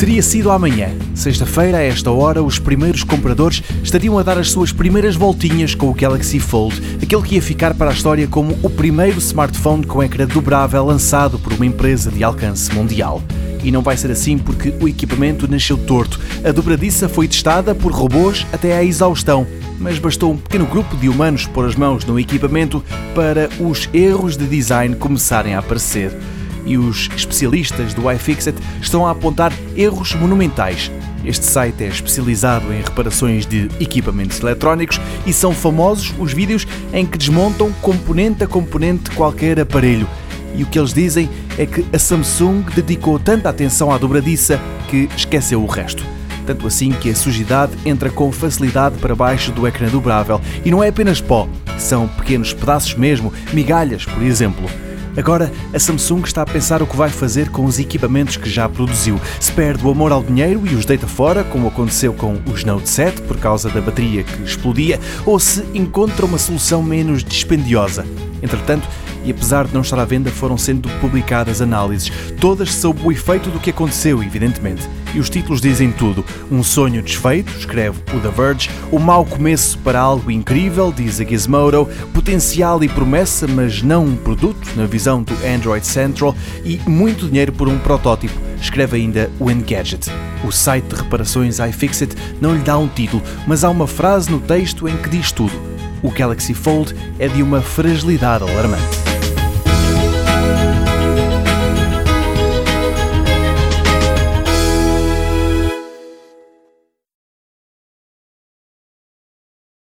Teria sido amanhã. Sexta-feira, a esta hora, os primeiros compradores estariam a dar as suas primeiras voltinhas com o Galaxy Fold, aquele que ia ficar para a história como o primeiro smartphone com ecrã dobrável lançado por uma empresa de alcance mundial. E não vai ser assim porque o equipamento nasceu torto. A dobradiça foi testada por robôs até à exaustão, mas bastou um pequeno grupo de humanos pôr as mãos no equipamento para os erros de design começarem a aparecer e os especialistas do iFixit estão a apontar erros monumentais. Este site é especializado em reparações de equipamentos eletrónicos e são famosos os vídeos em que desmontam componente a componente qualquer aparelho. E o que eles dizem é que a Samsung dedicou tanta atenção à dobradiça que esqueceu o resto. Tanto assim que a sujidade entra com facilidade para baixo do ecrã dobrável. E não é apenas pó, são pequenos pedaços mesmo, migalhas, por exemplo. Agora, a Samsung está a pensar o que vai fazer com os equipamentos que já produziu. Se perde o amor ao dinheiro e os deita fora, como aconteceu com os Note 7 por causa da bateria que explodia, ou se encontra uma solução menos dispendiosa. Entretanto, e apesar de não estar à venda, foram sendo publicadas análises, todas sob o efeito do que aconteceu, evidentemente. E os títulos dizem tudo. Um sonho desfeito, escreve o The Verge, o mau começo para algo incrível, diz a Gizmodo, potencial e promessa, mas não um produto, na visão do Android Central, e muito dinheiro por um protótipo, escreve ainda o Engadget. O site de reparações iFixit não lhe dá um título, mas há uma frase no texto em que diz tudo. O Galaxy Fold é de uma fragilidade alarmante. Thank you.